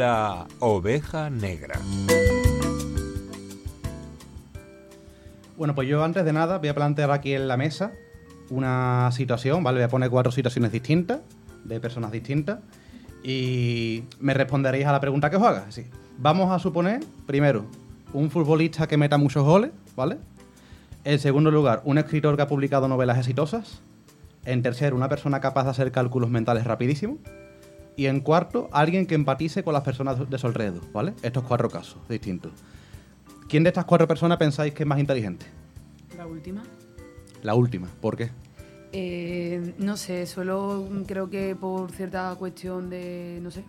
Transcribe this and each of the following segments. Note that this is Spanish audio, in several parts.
La oveja negra. Bueno, pues yo antes de nada voy a plantear aquí en la mesa una situación, ¿vale? Voy a poner cuatro situaciones distintas, de personas distintas, y me responderéis a la pregunta que os haga. Sí. Vamos a suponer, primero, un futbolista que meta muchos goles, ¿vale? En segundo lugar, un escritor que ha publicado novelas exitosas. En tercero, una persona capaz de hacer cálculos mentales rapidísimo. Y en cuarto, alguien que empatice con las personas de su alrededor, ¿vale? Estos cuatro casos distintos. ¿Quién de estas cuatro personas pensáis que es más inteligente? La última. La última, ¿por qué? Eh, no sé, solo creo que por cierta cuestión de, no sé,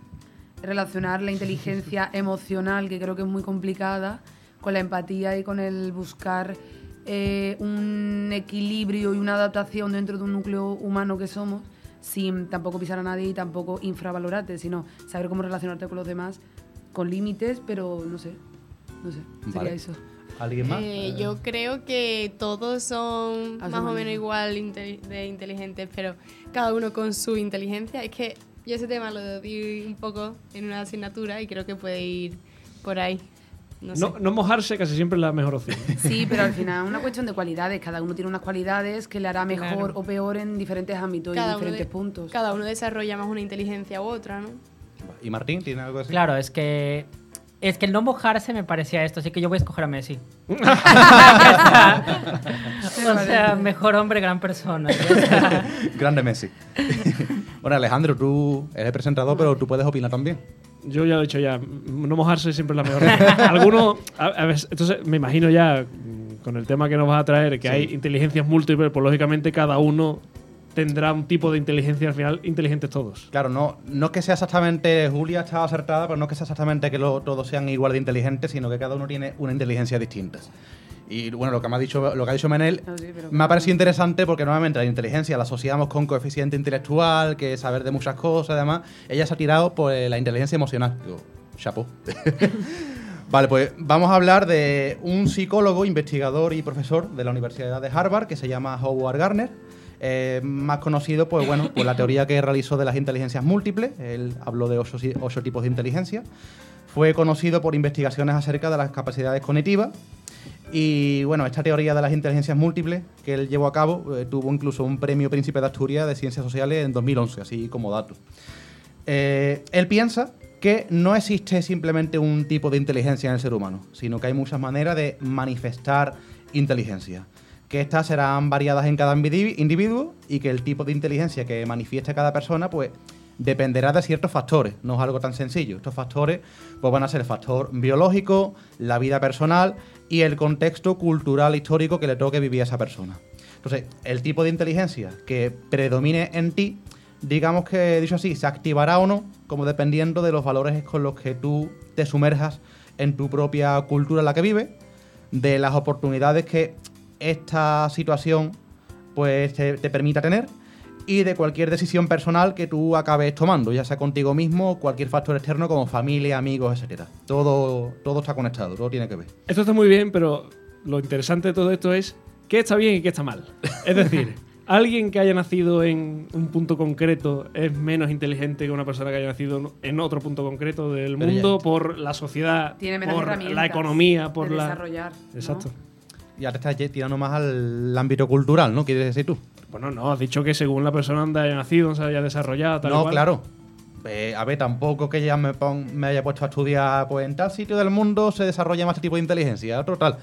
relacionar la inteligencia emocional, que creo que es muy complicada, con la empatía y con el buscar eh, un equilibrio y una adaptación dentro de un núcleo humano que somos, sin tampoco pisar a nadie y tampoco infravalorarte, sino saber cómo relacionarte con los demás con límites, pero no sé, no sé, sería Vale. eso. ¿Alguien más? Eh, yo creo que todos son A su más o menos igual inte- de inteligentes, pero cada uno con su inteligencia. Es que yo ese tema lo di un poco en una asignatura y creo que puede ir por ahí. No, sé. No, no mojarse casi siempre es la mejor opción. Sí, pero al final es una cuestión de cualidades. Cada uno tiene unas cualidades que le hará mejor Claro. o peor en diferentes ámbitos y en diferentes de- puntos. Cada uno desarrolla más una inteligencia u otra, ¿no? ¿Y Martín tiene algo así? Claro, es que. Es que el no mojarse me parecía esto, así que yo voy a escoger a Messi. o sea, mejor hombre, gran persona. Grande Messi. bueno, Alejandro, tú eres el presentador, pero tú puedes opinar también. Yo ya lo he dicho ya, no mojarse siempre es la mejor. Algunos, a, a entonces me imagino ya mm, con el tema que nos vas a traer, que Sí. hay inteligencias múltiples, pues lógicamente cada uno tendrá un tipo de inteligencia, al final inteligentes todos. Claro, no, no es que sea exactamente, Julia está acertada, pero no es que sea exactamente que lo- todos sean igual de inteligentes, sino que cada uno tiene una inteligencia distinta. Y bueno, lo que me ha dicho, lo que ha dicho Menel, No, sí, pero me ha parecido interesante porque normalmente la inteligencia la asociamos con coeficiente intelectual, que es saber de muchas cosas, además. Ella se ha tirado por eh, la inteligencia emocional. Digo, chapo. Vale, pues vamos a hablar de un psicólogo, investigador y profesor de la Universidad de Harvard que se llama Howard Gardner. eh, más conocido, pues bueno, por la teoría que realizó de las inteligencias múltiples. Él habló de ocho, ocho tipos de inteligencia. Fue conocido por investigaciones acerca de las capacidades cognitivas. Y bueno, esta teoría de las inteligencias múltiples que él llevó a cabo eh, tuvo incluso un premio Príncipe de Asturias de Ciencias Sociales en 2011, así como dato. Eh, él piensa que no existe simplemente un tipo de inteligencia en el ser humano, sino que hay muchas maneras de manifestar inteligencia. Que estas serán variadas en cada individu- individuo y que el tipo de inteligencia que manifieste cada persona, pues dependerá de ciertos factores, no es algo tan sencillo. Estos factores pues, van a ser el factor biológico, la vida personal y el contexto cultural histórico que le toque vivir a esa persona. Entonces, el tipo de inteligencia que predomine en ti, digamos que, dicho así, se activará o no, como dependiendo de los valores con los que tú te sumerjas en tu propia cultura en la que vives, de las oportunidades que esta situación pues te, te permita tener y de cualquier decisión personal que tú acabes tomando, ya sea contigo mismo cualquier factor externo como familia, amigos, etcétera. Todo, todo está conectado, todo tiene que ver. Esto está muy bien, pero lo interesante de todo esto es qué está bien y qué está mal. Es decir, alguien que haya nacido en un punto concreto es menos inteligente que una persona que haya nacido en otro punto concreto del Pero mundo por la sociedad, Tiene menos por herramientas la economía, por de la... desarrollar. ¿no? Exacto. Y ahora estás tirando más al ámbito cultural, ¿no? ¿Quieres decir tú? Bueno, no, has dicho que según la persona donde haya nacido, se haya desarrollado, tal no, cual. claro. Eh, a ver, tampoco que ya me, pon- me haya puesto a estudiar, pues en tal sitio del mundo se desarrolla más este tipo de inteligencia, otro tal.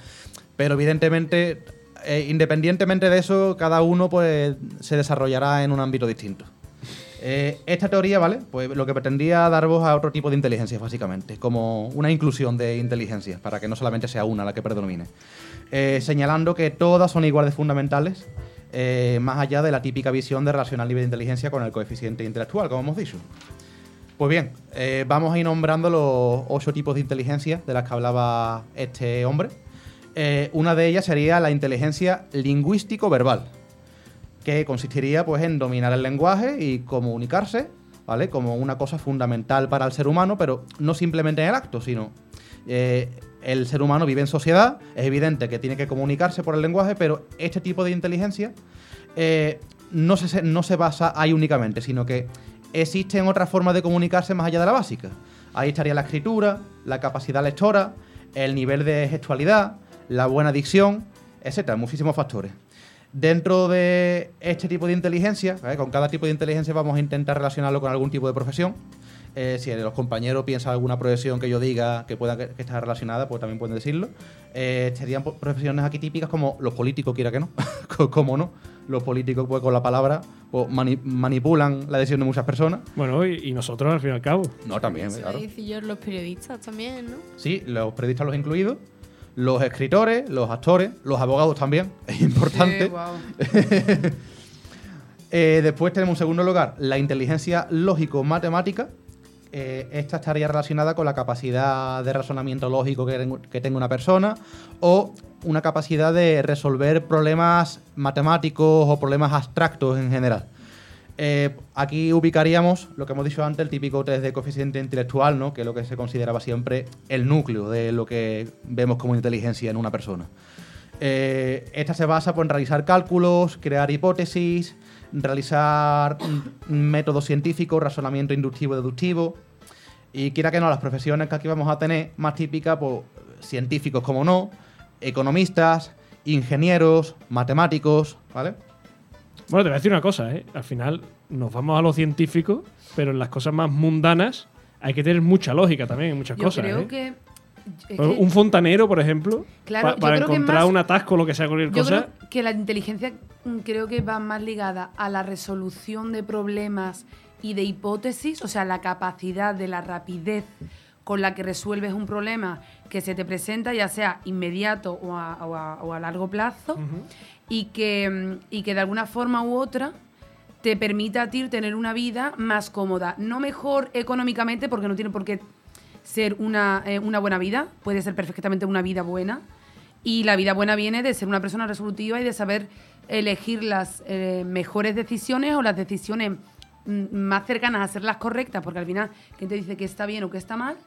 Pero evidentemente, eh, independientemente de eso, cada uno pues se desarrollará en un ámbito distinto. Eh, esta teoría, ¿vale? Pues lo que pretendía dar voz a otro tipo de inteligencias, básicamente, como una inclusión de inteligencias, para que no solamente sea una la que predomine. Eh, señalando que todas son igual de fundamentales, eh, más allá de la típica visión de relacionar el nivel de inteligencia con el coeficiente intelectual, como hemos dicho. Pues bien, eh, vamos a ir nombrando los ocho tipos de inteligencia de las que hablaba este hombre. Eh, una de ellas sería la inteligencia lingüístico-verbal, que consistiría pues, en dominar el lenguaje y comunicarse, ¿vale? Como una cosa fundamental para el ser humano, pero no simplemente en el acto, sino el ser humano vive en sociedad, es evidente que tiene que comunicarse por el lenguaje, pero este tipo de inteligencia eh, no, se, no se basa ahí únicamente, sino que existen otras formas de comunicarse más allá de la básica. Ahí estaría la escritura, la capacidad lectora, el nivel de gestualidad, la buena dicción, etcétera, muchísimos factores. Dentro de este tipo de inteligencia, ¿vale? con cada tipo de inteligencia vamos a intentar relacionarlo con algún tipo de profesión. Eh, si los compañeros piensan alguna profesión que yo diga que pueda que, que estar relacionada, pues también pueden decirlo. Eh, serían profesiones aquí típicas como los políticos, quiera que no. Co- ¿Cómo no? Los políticos, pues con la palabra, pues, mani- manipulan la decisión de muchas personas. Bueno, y, y nosotros al fin y al cabo. No, también, claro. decir yo, los periodistas también, ¿no? Sí, los periodistas los incluidos, los escritores, los actores, los abogados también, es importante. Sí, guau. Eh, después tenemos en segundo lugar la inteligencia lógico-matemática. Eh, esta estaría relacionada con la capacidad de razonamiento lógico que, que tenga una persona o una capacidad de resolver problemas matemáticos o problemas abstractos en general. Eh, aquí ubicaríamos lo que hemos dicho antes, el típico test de coeficiente intelectual, ¿no? que es lo que se consideraba siempre el núcleo de lo que vemos como inteligencia en una persona. Eh, esta se basa pues, en realizar cálculos, crear hipótesis, realizar métodos científicos, razonamiento inductivo y deductivo. Y quiera que no, las profesiones que aquí vamos a tener más típicas, pues científicos como no, economistas, ingenieros, matemáticos, ¿vale? Bueno, te voy a decir una cosa, ¿eh? Al final nos vamos a lo científico, pero en las cosas más mundanas hay que tener mucha lógica también en muchas Yo cosas. creo ¿eh? que. Es que Un fontanero, por ejemplo, Claro, pa- para encontrar más- un atasco o lo que sea cualquier Yo cosa. creo que la inteligencia mm, creo que va más ligada a la resolución de problemas y de hipótesis, o sea, la capacidad de la rapidez con la que resuelves un problema que se te presenta, ya sea inmediato o a, o a- o a largo plazo, y, que, mm, y que de alguna forma u otra te permita a ti tener una vida más cómoda. No mejor económicamente, porque no tiene por qué ser una, eh, una buena vida, puede ser perfectamente una vida buena. Y la vida buena viene de ser una persona resolutiva y de saber elegir las eh, mejores decisiones o las decisiones mm, más cercanas a ser las correctas, porque al final, ¿quién te dice que está bien o que está mal?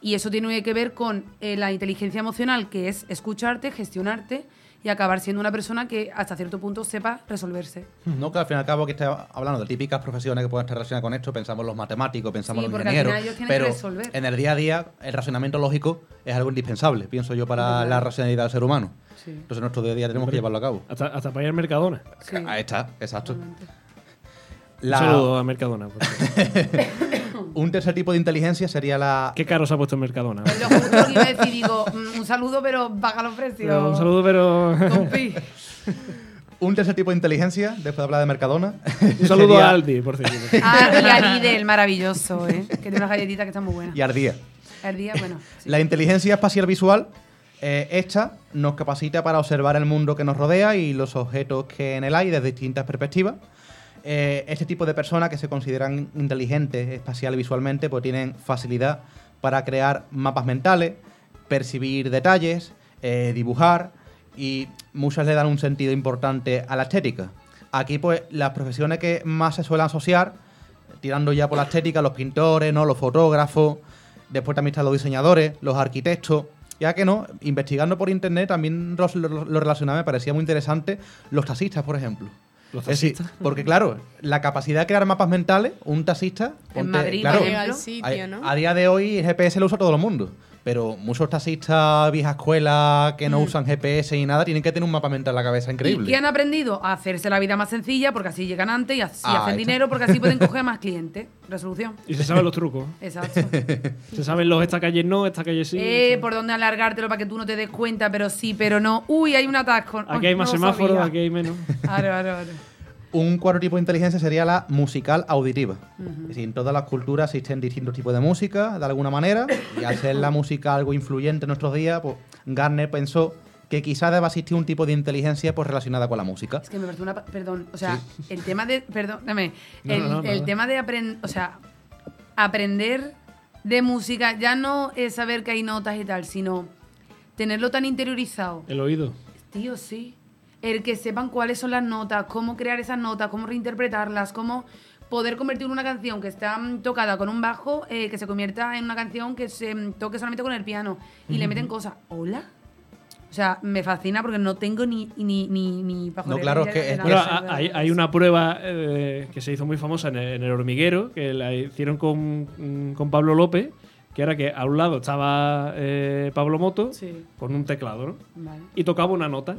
Y eso tiene que ver con eh, la inteligencia emocional, que es escucharte, gestionarte y acabar siendo una persona que hasta cierto punto sepa resolverse. No, que al fin y al cabo que está hablando de típicas profesiones que pueden estar relacionadas con esto, pensamos los matemáticos, pensamos Sí, los ingenieros, final ellos tienen que pero resolver. en el día a día el razonamiento lógico es algo indispensable, pienso yo, para la racionalidad del ser humano. Sí. Entonces en nuestro día a día tenemos que llevarlo a cabo. Hasta, hasta para ir al Mercadona. Sí. Ahí está, exacto. Un saludo a Mercadona. un tercer tipo de inteligencia sería la... Qué caro se ha puesto el Mercadona. Es lo justo que iba a decir, digo, mm, un saludo, pero baja los precios. Pero un saludo, pero. Compi. Un tercer tipo de inteligencia, después de hablar de Mercadona. un saludo sería- a Aldi, por cierto. Ah, y a Lidl, maravilloso, ¿eh? Que tiene unas galletitas que están muy buenas. Y ardía. El día, bueno. sí. La inteligencia espacial visual, eh, esta nos capacita para observar el mundo que nos rodea y los objetos que en él hay desde distintas perspectivas. Eh, este tipo de personas que se consideran inteligentes espacial y visualmente, pues tienen facilidad para crear mapas mentales, percibir detalles, eh, dibujar y muchas le dan un sentido importante a la estética. Aquí, pues, las profesiones que más se suelen asociar, tirando ya por la estética, los pintores, ¿no? los fotógrafos, después también están los diseñadores, los arquitectos. Ya que no, investigando por internet también lo, lo- lo relacionaba, me parecía muy interesante, los taxistas, por ejemplo. Los Es porque claro, la capacidad de crear mapas mentales, un taxista... En ponte- Madrid, claro, al sitio, a, ¿no? a día de hoy el GPS lo usa todo el mundo. Pero muchos taxistas vieja escuela que no usan GPS ni nada tienen que tener un mapa mental en la cabeza ¿Y increíble. qué han aprendido? A hacerse la vida más sencilla porque así llegan antes y así Ah, hacen está. dinero porque así pueden coger más clientes. Resolución. Y se saben los trucos. Exacto. Se saben los esta calle no, esta calle sí. eh, por dónde alargártelo para que tú no te des cuenta, pero sí, pero no. Uy, hay un atasco. Aquí Ay, hay más no semáforos, aquí hay menos. Claro, claro, claro. Un cuarto tipo de inteligencia sería la musical auditiva. Es decir, en todas las culturas existen distintos tipos de música, de alguna manera, y al ser la música algo influyente en nuestros días, pues Garner pensó que quizás deba existir un tipo de inteligencia pues, relacionada con la música. Es que me parece una. Perdón, o sea, el tema de. Perdóname. No, el no, no, el nada. tema de aprender. O sea, aprender de música ya no es saber que hay notas y tal, sino tenerlo tan interiorizado. El oído. Tío, sí. El que sepan cuáles son las notas, cómo crear esas notas, cómo reinterpretarlas, cómo poder convertir una canción que está mm, tocada con un bajo, eh, que se convierta en una canción que se mm, toque solamente con el piano y le meten cosas. ¿Hola? O sea, me fascina porque no tengo ni ni ni ni pajolera claro, es que es-. Bueno, hay, hay una prueba eh, que se hizo muy famosa en el, en el hormiguero, que la hicieron con, mm, con Pablo López, que era que a un lado estaba eh, Pablo Moto Sí. con un teclado, ¿no? Vale. Y tocaba una nota.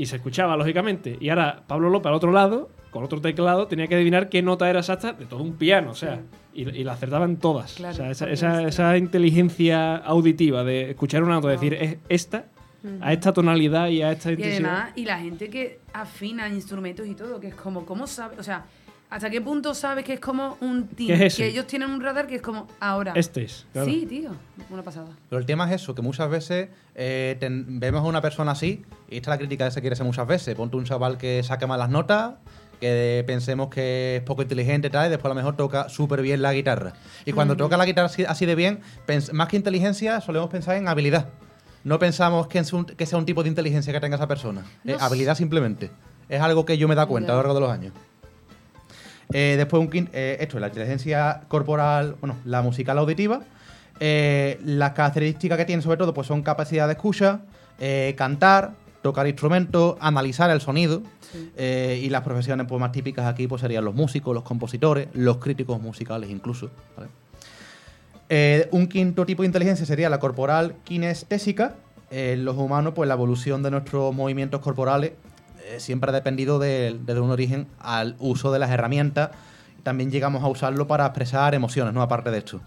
Y se escuchaba, lógicamente. Y ahora Pablo López al otro lado, con otro teclado, tenía que adivinar qué nota era exacta de todo un piano. O sea, y, y la acertaban todas. Claro, o sea, esa, esa- es- esa inteligencia auditiva de escuchar una nota y decir, es esta, a esta tonalidad y a esta Y intensidad. además, y la gente que afina instrumentos y todo, que es como, ¿cómo sabe? O sea, ¿hasta qué punto sabes que es como un team? ¿Qué es ese? Que ellos tienen un radar que es como ahora. Este es. claro. Sí, tío. Una pasada. Pero el tema es eso, que muchas veces eh, ten- vemos a una persona así, y esta es la crítica que se quiere hacer muchas veces. Ponte un chaval que saca malas notas, que pensemos que es poco inteligente y tal, y después a lo mejor toca súper bien la guitarra. Y cuando toca la guitarra así, así de bien, más que inteligencia, solemos pensar en habilidad. No pensamos que, un- que sea un tipo de inteligencia que tenga esa persona. No sé. habilidad simplemente. Es algo que yo me dado cuenta a lo largo de los años. Eh, después, un, quin- eh, esto es la inteligencia corporal, bueno, la musical auditiva. Eh, las características que tiene, sobre todo, pues son capacidad de escucha, eh, cantar, tocar instrumentos, analizar el sonido. Sí. y las profesiones pues, más típicas aquí pues, serían los músicos, los compositores, los críticos musicales incluso. ¿vale? Un quinto tipo de inteligencia sería la corporal kinestésica. En los humanos, pues la evolución de nuestros movimientos corporales siempre ha dependido de- desde un origen al uso de las herramientas. También llegamos a usarlo para expresar emociones, ¿no? Aparte de esto.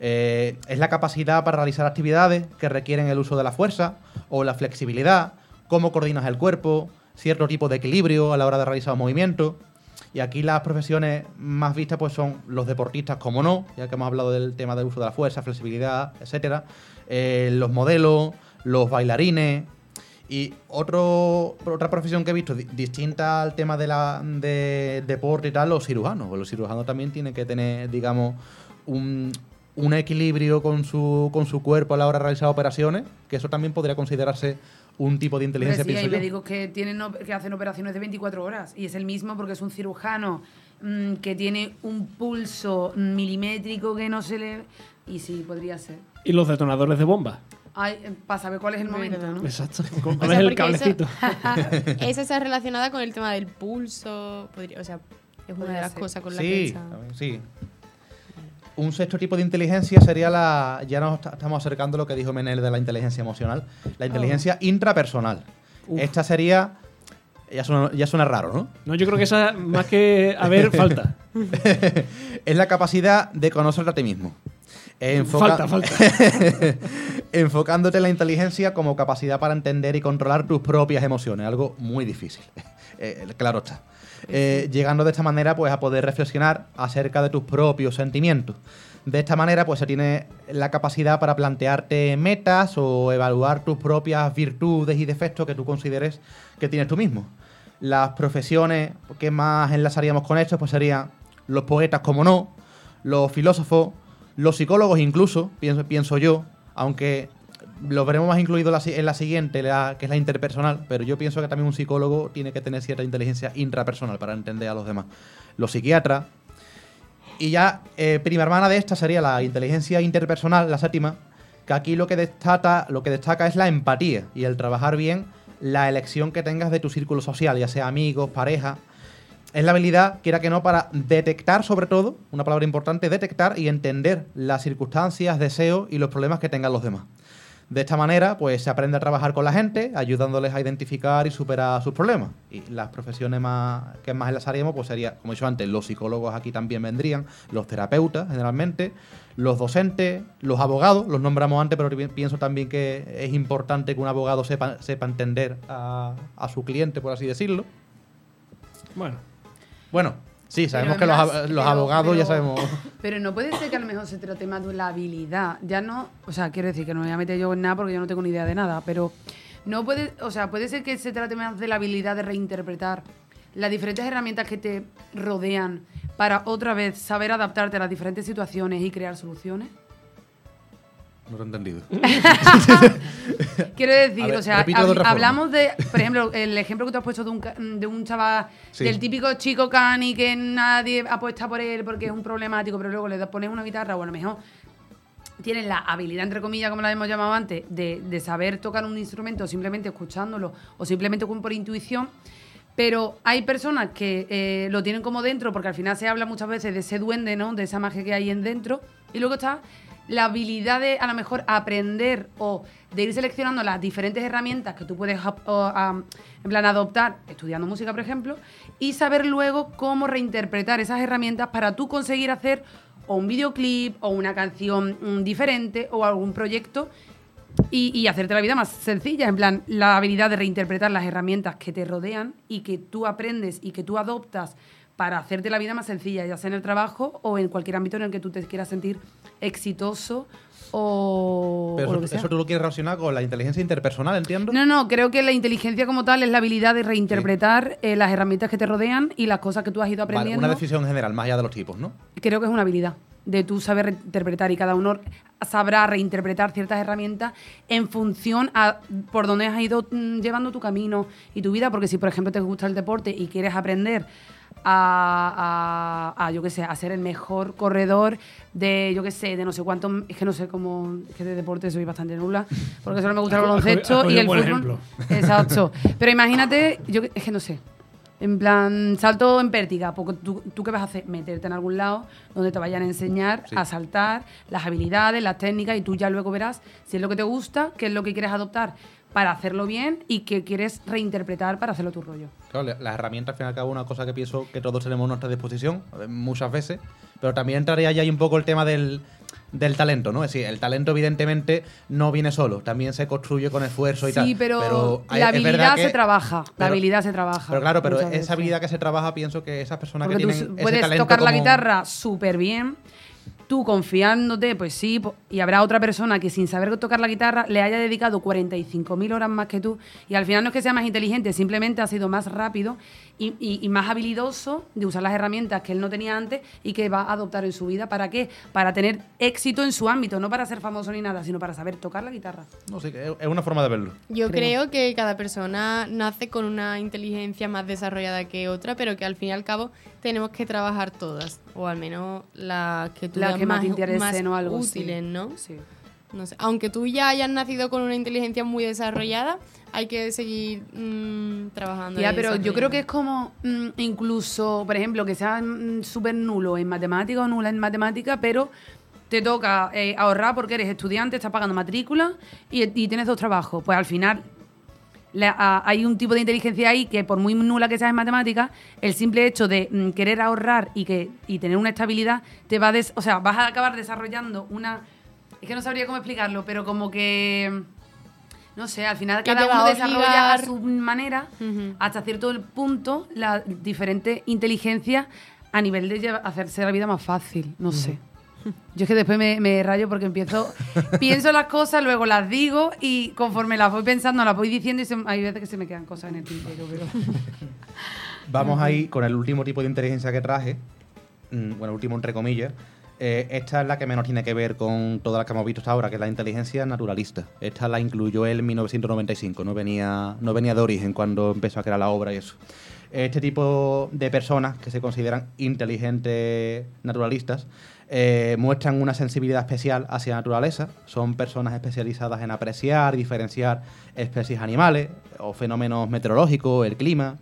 Eh, es la capacidad para realizar actividades que requieren el uso de la fuerza o la flexibilidad, cómo coordinas el cuerpo, cierto tipo de equilibrio a la hora de realizar un movimiento. Y aquí las profesiones más vistas pues son los deportistas, como no, ya que hemos hablado del tema del uso de la fuerza, flexibilidad, etcétera. Eh, los modelos, los bailarines. Y otro, otra profesión que he visto di- distinta al tema de la, de deporte y tal, los cirujanos. Pues los cirujanos también tienen que tener, digamos, un, un equilibrio con su, con su cuerpo a la hora de realizar operaciones, que eso también podría considerarse un tipo de inteligencia, sí, hay médicos que, tienen, que hacen operaciones de 24 horas y es el mismo porque es un cirujano mm, que tiene un pulso milimétrico que no se le... Y sí, podría ser. Y los detonadores de bomba. para saber cuál es el momento, ¿no? Exacto. O ¿Cuál sea, es el eso- cablecito? Esa está relacionada con el tema del pulso. podría- o sea, es una Podría de las ser. cosas con las que Sí, está- también, sí. Un sexto tipo de inteligencia sería la. Ya nos estamos acercando a lo que dijo Menel de la inteligencia emocional. La inteligencia intrapersonal. Uf. Esta sería. Ya suena, ya suena raro, ¿no? No, yo creo que esa, más que a ver, falta. es la capacidad de conocerte a ti mismo. Enfoca- Falta, falta. Enfocándote en la inteligencia como capacidad para entender y controlar tus propias emociones, algo muy difícil. Eh, claro está. Eh, llegando de esta manera pues a poder reflexionar acerca de tus propios sentimientos. De esta manera pues se tiene la capacidad para plantearte metas o evaluar tus propias virtudes y defectos que tú consideres que tienes tú mismo. Las profesiones que más enlazaríamos con esto pues serían los poetas como no, los filósofos, los psicólogos incluso, pienso, pienso yo, aunque lo veremos más incluido en la si- en la siguiente, la- que es la interpersonal, pero yo pienso que también un psicólogo tiene que tener cierta inteligencia intrapersonal para entender a los demás. Los psiquiatras. Y ya, eh, prima hermana de esta sería la inteligencia interpersonal, la séptima, que aquí lo que, destaca, lo que destaca es la empatía y el trabajar bien la elección que tengas de tu círculo social, ya sea amigos, pareja, es la habilidad, quiera que no, para detectar sobre todo, una palabra importante, detectar y entender las circunstancias, deseos y los problemas que tengan los demás. De esta manera, pues se aprende a trabajar con la gente, ayudándoles a identificar y superar sus problemas. Y las profesiones más que más enlazaríamos, pues sería, como he dicho antes, los psicólogos aquí también vendrían, los terapeutas generalmente, los docentes, los abogados, los nombramos antes, pero pi- pienso también que es importante que un abogado sepa, sepa entender a, a su cliente, por así decirlo. Bueno, Bueno, sí, sabemos Pero que los, ab- los pero- abogados ya sabemos. Pero no puede ser que a lo mejor se trate más de la habilidad. Ya no, o sea, quiero decir que no me voy a meter yo en nada porque yo no tengo ni idea de nada, pero no puede, o sea, puede ser que se trate más de la habilidad de reinterpretar las diferentes herramientas que te rodean para otra vez saber adaptarte a las diferentes situaciones y crear soluciones. No lo he entendido. Quiero decir, ver, o sea, hab- hablamos de, por ejemplo, el ejemplo que tú has puesto de un, de un chaval, Sí. del típico chico cani que nadie apuesta por él porque es un problemático, pero luego le pones una guitarra o a lo mejor tienes la habilidad, entre comillas, como la hemos llamado antes, de, de saber tocar un instrumento simplemente escuchándolo o simplemente por intuición. Pero hay personas que eh, lo tienen como dentro, porque al final se habla muchas veces de ese duende, ¿no? De esa magia que hay en dentro. Y luego está la habilidad de a lo mejor aprender o de ir seleccionando las diferentes herramientas que tú puedes en plan adoptar estudiando música, por ejemplo, y saber luego cómo reinterpretar esas herramientas para tú conseguir hacer o un videoclip o una canción mm, diferente o algún proyecto y, y hacerte la vida más sencilla. En plan, la habilidad de reinterpretar las herramientas que te rodean y que tú aprendes y que tú adoptas para hacerte la vida más sencilla, ya sea en el trabajo o en cualquier ámbito en el que tú te quieras sentir exitoso o, Pero o lo eso, que sea. eso tú lo quieres relacionar con la inteligencia interpersonal, entiendo. No, no, creo que la inteligencia como tal es la habilidad de reinterpretar eh, las herramientas que te rodean y las cosas que tú has ido Vale, aprendiendo. una decisión general, más allá de los tipos, ¿no? creo que es una habilidad de tú saber reinterpretar y cada uno sabrá reinterpretar ciertas herramientas en función a por dónde has ido mm, llevando tu camino y tu vida, porque si por ejemplo te gusta el deporte y quieres aprender a, a- a, yo qué sé, a ser el mejor corredor de, yo qué sé, de no sé cuánto, es que no sé cómo, es que de deporte soy bastante nula, porque solo me gusta el baloncesto y el fútbol. ejemplo. Exacto. Pero imagínate, yo que- es que no sé. En plan, salto en pértiga, porque tú, tú qué vas a hacer? Meterte en algún lado donde te vayan a enseñar Sí. a saltar, las habilidades, las técnicas, y tú ya luego verás si es lo que te gusta, qué es lo que quieres adoptar para hacerlo bien y qué quieres reinterpretar para hacerlo tu rollo. Claro, la- las herramientas, al fin y al cabo, una cosa que pienso que todos tenemos a nuestra disposición, eh, muchas veces, pero también entraría ya ahí un poco el tema del, del talento, ¿no? Es decir, el talento, evidentemente, no viene solo, también se construye con esfuerzo y tal. Sí, pero, hay- la habilidad que- se trabaja. la pero- habilidad se trabaja. Pero claro, pero esa veces. habilidad que se trabaja, pienso que esas personas Porque que tú tienen ese puedes talento tocar la como- guitarra súper bien, tú confiándote, pues sí, y habrá otra persona que sin saber tocar la guitarra le haya dedicado 45.000 horas más que tú, y al final no es que sea más inteligente, simplemente ha sido más rápido y, y- y más habilidoso de usar las herramientas que él no tenía antes y que va a adoptar en su vida. ¿Para qué? Para tener éxito en su ámbito, no para ser famoso ni nada, sino para saber tocar la guitarra. No sé, que es una forma de verlo. Yo Creo. creo. que cada persona nace con una inteligencia más desarrollada que otra, pero que al fin y al cabo tenemos que trabajar todas, o al menos las que tú veas que más más o algo, sí. útiles, ¿no? Sí. No sé. Aunque tú ya hayas nacido con una inteligencia muy desarrollada, hay que seguir mm, trabajando. Ya, pero yo creo que es como mm, incluso, por ejemplo, que sea mm, súper nulo en matemática o nula en matemática, pero te toca eh, ahorrar porque eres estudiante, estás pagando matrícula y, y tienes dos trabajos. Pues al final la- a- hay un tipo de inteligencia ahí que por muy nula que seas en matemática, el simple hecho de mm, querer ahorrar y que y tener una estabilidad te va a des- o sea, vas a acabar desarrollando una es que no sabría cómo explicarlo, pero como que no sé, al final cada uno a desarrolla a su manera hasta cierto punto la diferente inteligencia a nivel de hacerse la vida más fácil, no sé. Yo es que después me, me rayo porque empiezo, pienso las cosas, luego las digo y conforme las voy pensando, las voy diciendo y se- hay veces que se me quedan cosas en el tintero. Pero... Vamos ahí con el último tipo de inteligencia que traje. Mm, Bueno, último entre comillas. Eh, esta es la que menos tiene que ver con todas las que hemos visto hasta ahora, que es la inteligencia naturalista. Esta la incluyó él en 1995, no venía, no venía de origen cuando empezó a crear la obra y eso. Este tipo de personas que se consideran inteligentes naturalistas eh, muestran una sensibilidad especial hacia la naturaleza. Son personas especializadas en apreciar diferenciar especies animales o fenómenos meteorológicos, el clima.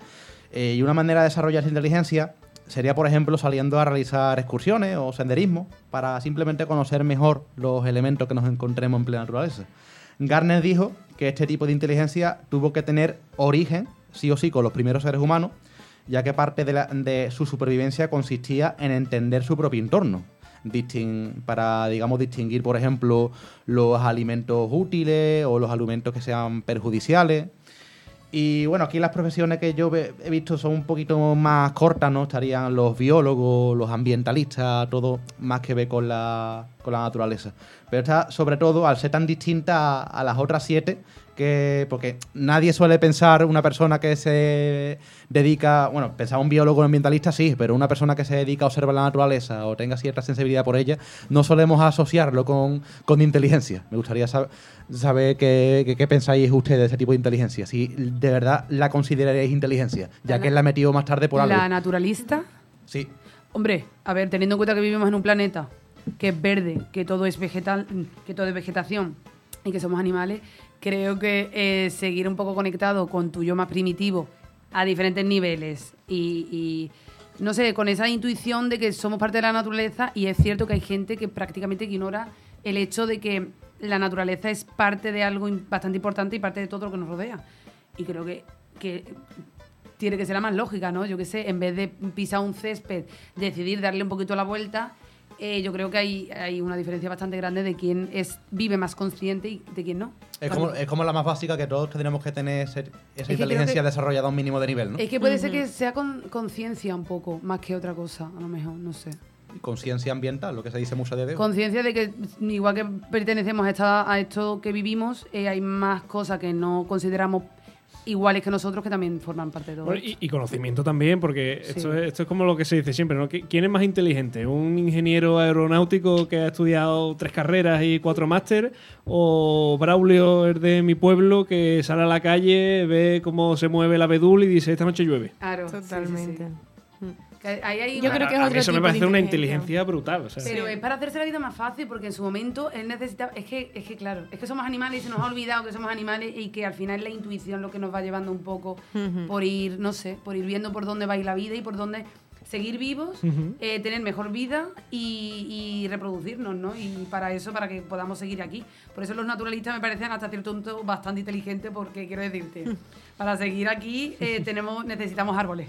Eh, y una manera de desarrollar esa inteligencia sería, por ejemplo, saliendo a realizar excursiones o senderismo para simplemente conocer mejor los elementos que nos encontremos en plena naturaleza. Garner dijo que este tipo de inteligencia tuvo que tener origen, sí o sí, con los primeros seres humanos, ya que parte de su supervivencia consistía en entender su propio entorno, distin- para, digamos, distinguir, por ejemplo, los alimentos útiles o los alimentos que sean perjudiciales. Y bueno, aquí las profesiones que yo he visto son un poquito más cortas, ¿no? Estarían los biólogos, los ambientalistas, todo más que ver con la, con la naturaleza. Pero está, sobre todo, al ser tan distinta a, a las otras siete, que porque nadie suele pensar una persona que se dedica, bueno, pensar un biólogo ambientalista sí, pero una persona que se dedica a observar la naturaleza o tenga cierta sensibilidad por ella, no solemos asociarlo con, con inteligencia. Me gustaría sab- saber qué, qué- qué pensáis ustedes de ese tipo de inteligencia, si de verdad la consideraréis inteligencia, ya que él la metió más tarde por algo. La naturalista, Sí, hombre, a ver, teniendo en cuenta que vivimos en un planeta que es verde, que todo es vegetal, que todo es vegetación y que somos animales, creo que eh, seguir un poco conectado con tu yo más primitivo a diferentes niveles y, y, no sé, con esa intuición de que somos parte de la naturaleza y es cierto que hay gente que prácticamente ignora el hecho de que la naturaleza es parte de algo bastante importante y parte de todo lo que nos rodea. Y creo que, que tiene que ser la más lógica, ¿no? Yo qué sé, en vez de pisar un césped, decidir darle un poquito la vuelta, eh, yo creo que hay, hay una diferencia bastante grande de quién es, vive más consciente y de quién no. Es como, es como la más básica que todos tendríamos que tener esa creo inteligencia que- desarrollada a un mínimo de nivel, ¿no? Es que puede ser que sea con conciencia un poco, más que otra cosa, a lo mejor, no sé. Conciencia ambiental, lo que se dice mucho de hoy. Conciencia de que igual que pertenecemos a, esta- a esto que vivimos, eh, hay más cosas que no consideramos iguales que nosotros que también forman parte de todo. Bueno, esto. y, y conocimiento también, porque Sí. esto, es, esto es como lo que se dice siempre, ¿no? ¿Qui- ¿Quién es más inteligente? ¿Un ingeniero aeronáutico que ha estudiado tres carreras y cuatro máster? ¿O Braulio, el de mi pueblo, que sale a la calle, ve cómo se mueve el abedul y dice, esta noche llueve? Claro, sí, sí, sí. Ahí hay Yo creo que es otro eso me de parece una inteligencia. brutal. o sea. Pero es para hacerse la vida más fácil porque en su momento él necesitaba. Es que, es que claro, es que somos animales y se nos ha olvidado que somos animales y que al final es la intuición lo que nos va llevando un poco por ir, no sé, por ir viendo por dónde va a ir la vida y por dónde seguir vivos, eh, tener mejor vida y, y reproducirnos, ¿no? Y para eso, para que podamos seguir aquí. Por eso los naturalistas me parecen hasta cierto punto bastante inteligentes porque quiero decirte, para seguir aquí eh, tenemos necesitamos árboles.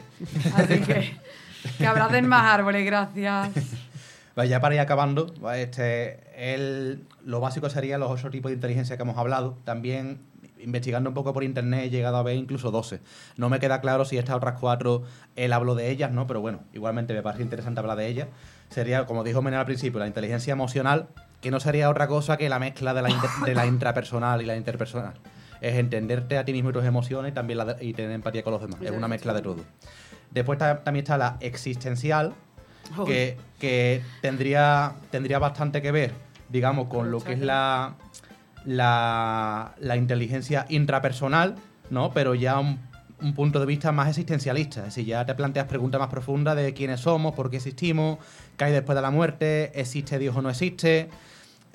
Así que que abracen más árboles, gracias. Vale, ya para ir acabando, este, el, lo básico serían los ocho tipos de inteligencia que hemos hablado. También, investigando un poco por internet, he llegado a ver incluso 12. No me queda claro si estas otras cuatro él habló de ellas, ¿no? Pero bueno, igualmente me parece interesante hablar de ellas. Sería, como dijo Menel al principio, la inteligencia emocional, que no sería otra cosa que la mezcla de la, de la intrapersonal y la interpersonal. Es entenderte a ti mismo y tus emociones y también la de- y tener empatía con los demás. Es una mezcla de todo. Después ta- también está la existencial, que, que tendría, tendría bastante que ver, digamos, con lo que es la, la, la inteligencia intrapersonal, ¿no? Pero ya un, un punto de vista más existencialista. Es decir, ya te planteas preguntas más profundas de quiénes somos, por qué existimos, qué hay después de la muerte, existe Dios o no existe.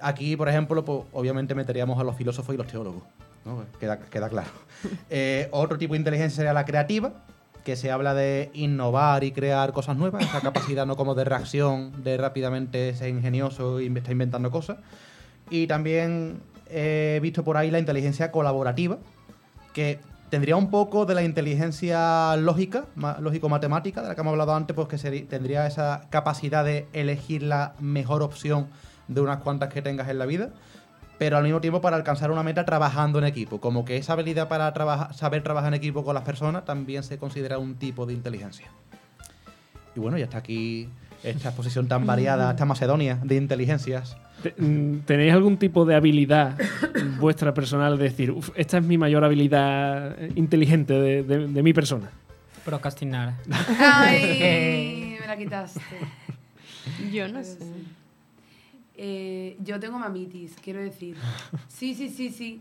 Aquí, por ejemplo, pues, obviamente meteríamos a los filósofos y los teólogos. ¿no? Queda, queda claro. Eh, otro tipo de inteligencia sería la creativa, que se habla de innovar y crear cosas nuevas, esa capacidad no como de reacción, de rápidamente ser ingenioso y estar inventando cosas. Y también he visto por ahí la inteligencia colaborativa, que tendría un poco de la inteligencia lógica, ma- lógico-matemática, de la que hemos hablado antes, pues que tendría esa capacidad de elegir la mejor opción de unas cuantas que tengas en la vida, pero al mismo tiempo para alcanzar una meta trabajando en equipo. Como que esa habilidad para trabajar, saber trabajar en equipo con las personas también se considera un tipo de inteligencia. Y bueno, ya está aquí esta exposición tan variada, esta Macedonia de inteligencias. Te- mm, ¿Tenéis algún tipo de habilidad vuestra personal de decir, "Uf, esta es mi mayor habilidad inteligente de, de- de mi persona? Procrastinar. Ay, me la quitaste. Yo no sé. Eh, yo tengo mamitis, quiero decir. Sí, sí, sí, sí.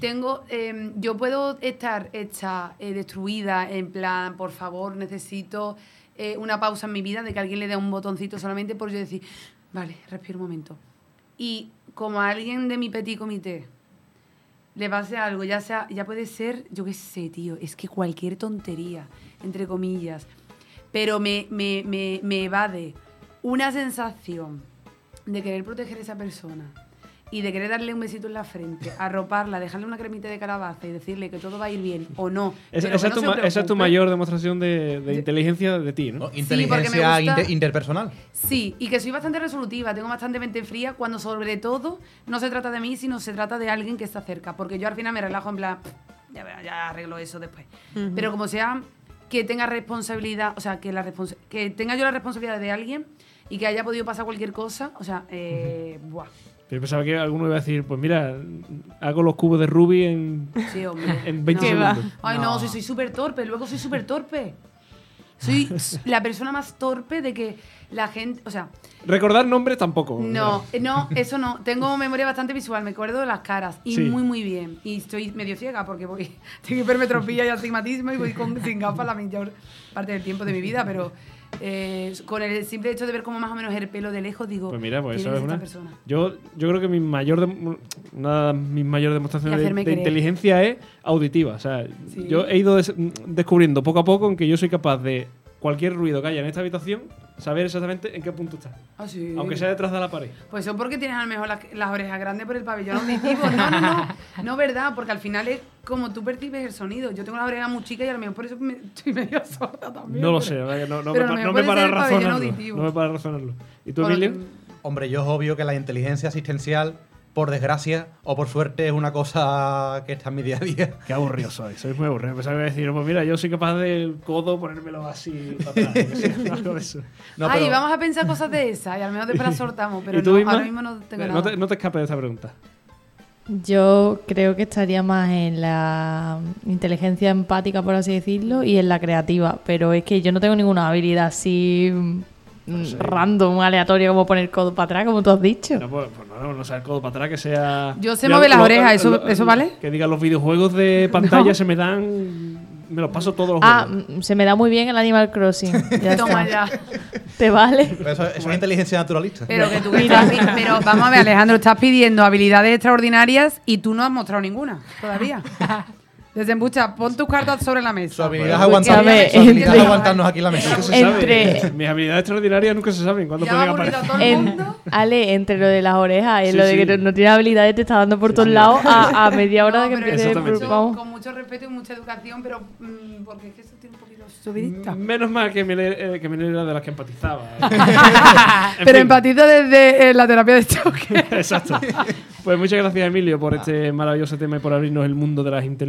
Tengo, eh, yo puedo estar hecha eh, destruida, en plan, por favor, necesito eh, una pausa en mi vida, de que alguien le dé un botoncito solamente por yo decir, vale, respiro un momento. Y como a alguien de mi petit comité le pase algo, ya sea, ya puede ser, yo qué sé, tío, es que cualquier tontería, entre comillas, pero me, me, me, me evade una sensación de querer proteger a esa persona y de querer darle un besito en la frente, arroparla, dejarle una cremita de calabaza y decirle que todo va a ir bien o no. Esa es tu, esa es tu mayor demostración de, de inteligencia de ti, ¿no? Inteligencia inter- interpersonal. Sí, y que soy bastante resolutiva, tengo bastante mente fría cuando sobre todo no se trata de mí, sino se trata de alguien que está cerca. Porque yo al final me relajo en plan, "Pff, ya, ya arreglo eso después. Pero como sea que tenga responsabilidad, o sea, que, la que tenga yo la responsabilidad de alguien y que haya podido pasar cualquier cosa, o sea, eh, buah, Yo pensaba que alguno iba a decir, pues mira, hago los cubos de Ruby en, sí, en 20 ¿Qué va? segundos. Ay, no, No. si soy súper torpe, luego soy súper torpe. Soy la persona más torpe de que la gente, o sea, Recordar nombres tampoco. No, eh, no, eso no. Tengo memoria bastante visual, me acuerdo de las caras. Y Sí. muy, muy bien. Y estoy medio ciega porque voy. Tengo hipermetropía y astigmatismo y voy con, sin gafas la mayor parte del tiempo de mi vida, pero eh, con el simple hecho de ver como más o menos el pelo de lejos, digo. Pues mira, pues ¿quién eso es una. persona? Yo, yo creo que mi mayor dem- una de mis mayores demostraciones de, de inteligencia es auditiva. O sea, yo he ido des- descubriendo poco a poco en que yo soy capaz de cualquier ruido que haya en esta habitación saber exactamente en qué punto está. Ah, sí. Aunque sea detrás de la pared. Pues eso porque tienes a lo mejor las, las orejas grandes por el pabellón auditivo. No, no, no. No, verdad, porque al final es como tú percibes el sonido. Yo tengo las orejas muy chicas y a lo mejor por eso me, estoy medio sorda también. No lo sé, no, no pero me, pa- no me para razonarlo. No me para razonarlo. ¿Y tú, Emilio? Hombre, yo es obvio que la inteligencia asistencial, por desgracia o por suerte, es una cosa que está en mi día a día. Qué aburrido soy, soy muy aburrido. Iba a decir, pues mira, yo soy capaz del codo ponérmelo así para atrás. No, Ay, pero- vamos a pensar cosas de esas y al menos después las soltamos. Pero ¿Y tú, no, ahora mismo no tengo Eh, nada. no te, no te escapes de esta pregunta. Yo creo que estaría más en la inteligencia empática, por así decirlo, y en la creativa. Pero es que yo no tengo ninguna habilidad así mm, random, aleatoria, como poner codo para atrás, como tú has dicho. No, pues, pues no, no sea el codo para atrás, que sea. Yo Ya mover las orejas, ¿eso- eso vale? Que diga, los videojuegos de pantalla se me dan. Me los paso todos los Ah, juegos. mm, se me da muy bien el Animal Crossing. Ya Toma está. ya. ¿Te vale? Pero Eso, eso es inteligencia naturalista. Pero que tú que estás Pero vamos a ver, Alejandro, estás pidiendo habilidades extraordinarias y tú no has mostrado ninguna todavía. Desembucha, pon tus cartas sobre la mesa. Su habilidad es aguantar, Escúchame, su habilidad es entre- aguantarnos aquí en la mesa. Nunca se entre- sabe. Mis habilidades extraordinarias nunca se saben cuándo pueden aparecer. todo el En- mundo. Ale, entre lo de las orejas y Sí, lo de sí. que no, no tienes habilidades, te está dando por todos sí. lados a, a media hora No, de que pero empiece el Exactamente. mucho- vamos. con mucho respeto y mucha educación, pero mm, porque es que eso tiene un poquito subidista. Menos mal que Miller, eh, era de las que empatizaba. eh. En pero fin. empatizo desde eh, la terapia de choque. Exacto. Pues muchas gracias, Emilio, por este maravilloso tema y por abrirnos el mundo de las inteligencias